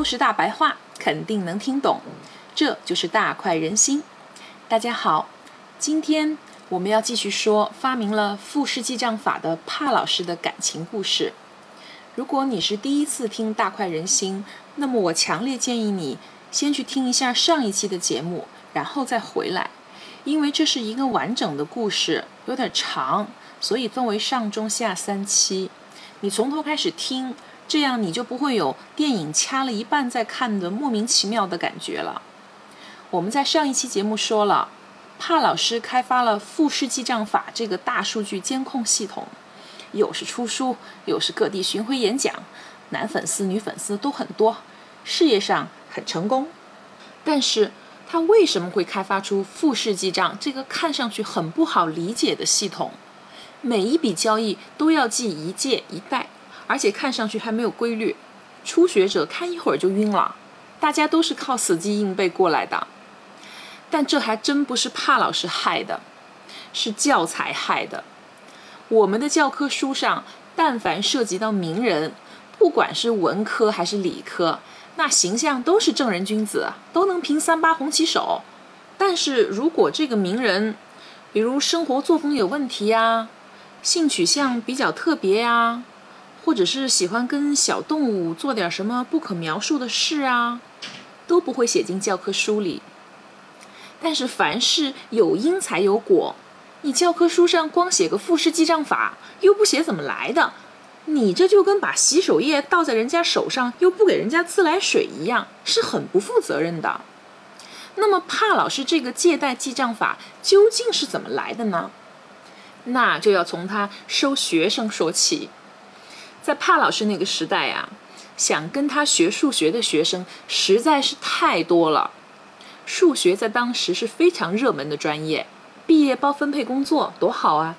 都是大白话，肯定能听懂。这就是大快人心。大家好，今天我们要继续说发明了复式记账法的帕老师的感情故事。如果你是第一次听大快人心，那么我强烈建议你先去听一下上一期的节目，然后再回来，因为这是一个完整的故事，有点长，所以分为上中下三期。你从头开始听，这样你就不会有电影掐了一半再看的莫名其妙的感觉了。我们在上一期节目说了，帕老师开发了复式记账法这个大数据监控系统。又是出书，又是各地巡回演讲，男粉丝、女粉丝都很多，事业上很成功。但是他为什么会开发出复式记账这个看上去很不好理解的系统？每一笔交易都要记一借一贷，而且看上去还没有规律，初学者看一会儿就晕了。大家都是靠死记硬背过来的，但这还真不是怕老师害的，是教材害的。我们的教科书上，但凡涉及到名人，不管是文科还是理科，那形象都是正人君子，都能评三八红旗手。但是如果这个名人，比如生活作风有问题呀，性取向比较特别呀，或者是喜欢跟小动物做点什么不可描述的事啊，都不会写进教科书里。但是凡事有因才有果。你教科书上光写个复式记账法，又不写怎么来的，你这就跟把洗手液倒在人家手上，又不给人家自来水一样，是很不负责任的。那么帕老师这个借贷记账法究竟是怎么来的呢？那就要从他收学生说起。在帕老师那个时代啊，想跟他学数学的学生实在是太多了，数学在当时是非常热门的专业。毕业包分配工作多好啊！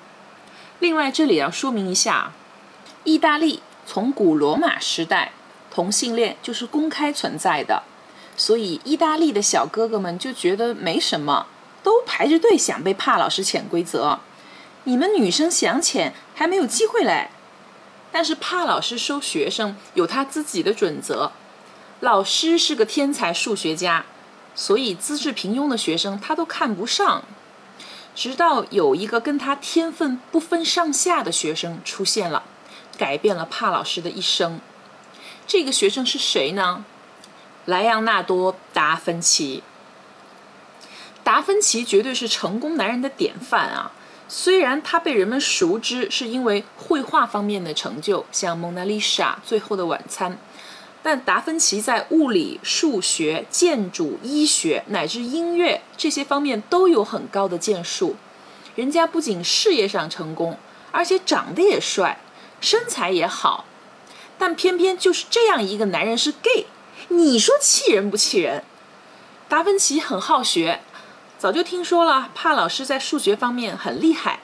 另外，这里要说明一下，意大利从古罗马时代同性恋就是公开存在的，所以意大利的小哥哥们就觉得没什么，都排着队想被帕老师潜规则。你们女生想潜还没有机会嘞。但是帕老师收学生有他自己的准则，老师是个天才数学家，所以资质平庸的学生他都看不上。直到有一个跟他天分不分上下的学生出现了，改变了帕老师的一生。这个学生是谁呢？莱昂纳多·达芬奇。达芬奇绝对是成功男人的典范啊！虽然他被人们熟知是因为绘画方面的成就，像《蒙娜丽莎》《最后的晚餐》。但达芬奇在物理、数学、建筑、医学乃至音乐这些方面都有很高的建树。人家不仅事业上成功，而且长得也帅，身材也好。但偏偏就是这样一个男人是 gay，你说气人不气人？达芬奇很好学，早就听说了帕老师在数学方面很厉害，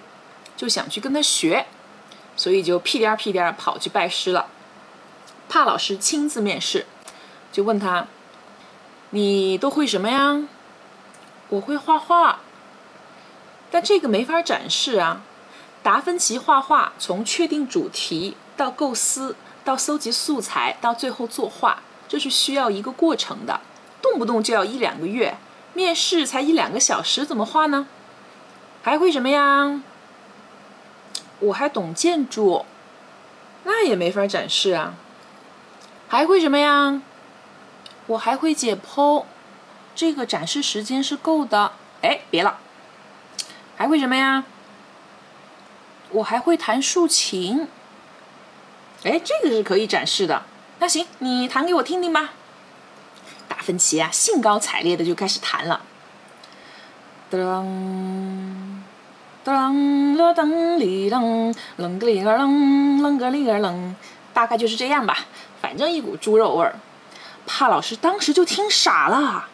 就想去跟他学，所以就屁颠屁颠跑去拜师了。帕老师亲自面试，就问他：“你都会什么呀？”“我会画画。”但这个没法展示啊。达芬奇画画，从确定主题到构思，到搜集素材，到最后作画，这是需要一个过程的，动不动就要一两个月。面试才一两个小时，怎么画呢？还会什么呀？我还懂建筑，那也没法展示啊。还会什么呀？我还会解剖，这个展示时间是够的。哎，别了，还会什么呀？我还会弹竖琴。哎，这个是可以展示的。那行，你弹给我听听吧。芬奇啊，兴高采烈的就开始弹了。噔噔了噔哩噔，啷个哩个啷，啷个哩个啷，大概就是这样吧。反正一股猪肉味儿，帕老师当时就听傻了。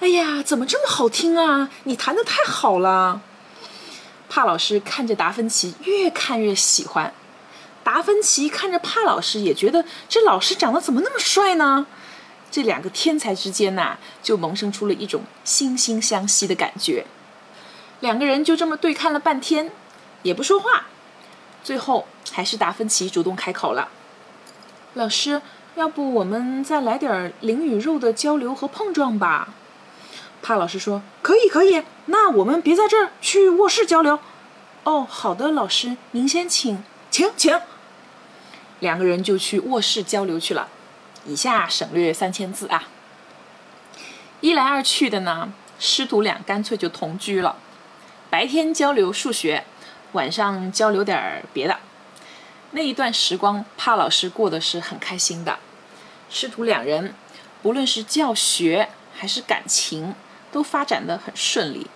哎呀，怎么这么好听啊？你弹的太好了。帕老师看着达芬奇，越看越喜欢。达芬奇看着帕老师，也觉得这老师长得怎么那么帅呢？这两个天才之间呐，就萌生出了一种惺惺相惜的感觉。两个人就这么对看了半天，也不说话。最后还是达芬奇主动开口了。老师，要不我们再来点灵与肉的交流和碰撞吧？帕老师说：“可以，可以。那我们别在这儿，去卧室交流。”哦，好的，老师，您先请，请请。两个人就去卧室交流去了。以下省略三千字啊。一来二去的呢，师徒俩干脆就同居了。白天交流数学，晚上交流点儿别的。那一段时光，帕老师过得是很开心的。师徒两人，不论是教学还是感情，都发展的很顺利。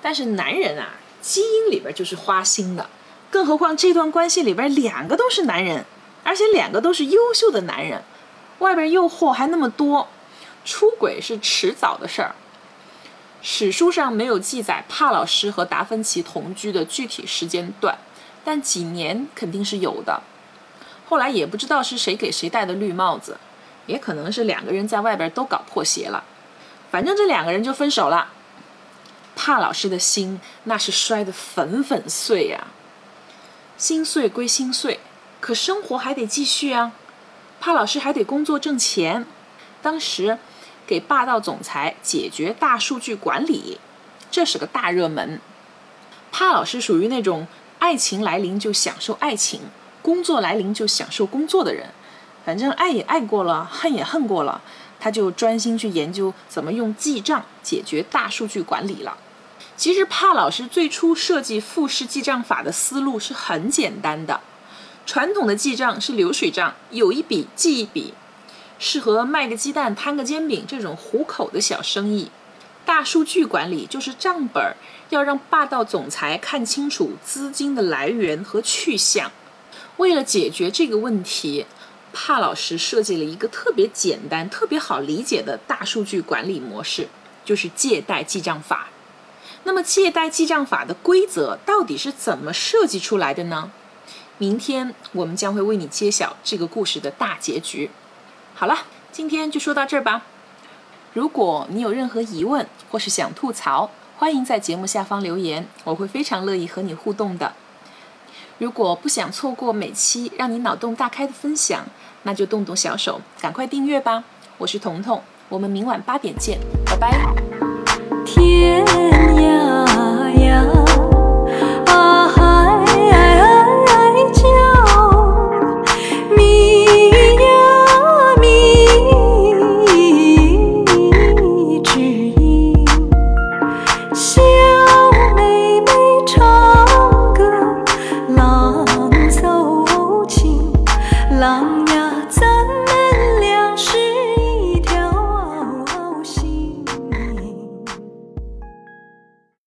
但是男人啊，基因里边就是花心的，更何况这段关系里边两个都是男人，而且两个都是优秀的男人，外边诱惑还那么多，出轨是迟早的事儿。史书上没有记载帕老师和达芬奇同居的具体时间段，但几年肯定是有的。后来也不知道是谁给谁戴的绿帽子，也可能是两个人在外边都搞破鞋了。反正这两个人就分手了。帕老师的心那是摔得粉粉碎呀。心碎归心碎，可生活还得继续啊。帕老师还得工作挣钱。当时。给霸道总裁解决大数据管理，这是个大热门。帕老师属于那种爱情来临就享受爱情，工作来临就享受工作的人。反正爱也爱过了，恨也恨过了，他就专心去研究怎么用记账解决大数据管理了。其实帕老师最初设计复式记账法的思路是很简单的，传统的记账是流水账，有一笔记一笔。适合卖个鸡蛋、摊个煎饼这种糊口的小生意。大数据管理就是账本儿，要让霸道总裁看清楚资金的来源和去向。为了解决这个问题，帕老师设计了一个特别简单、特别好理解的大数据管理模式，就是借贷记账法。那么，借贷记账法的规则到底是怎么设计出来的呢？明天我们将会为你揭晓这个故事的大结局。好了，今天就说到这儿吧。如果你有任何疑问或是想吐槽，欢迎在节目下方留言，我会非常乐意和你互动的。如果不想错过每期让你脑洞大开的分享，那就动动小手，赶快订阅吧。我是彤彤，我们明晚八点见，拜拜。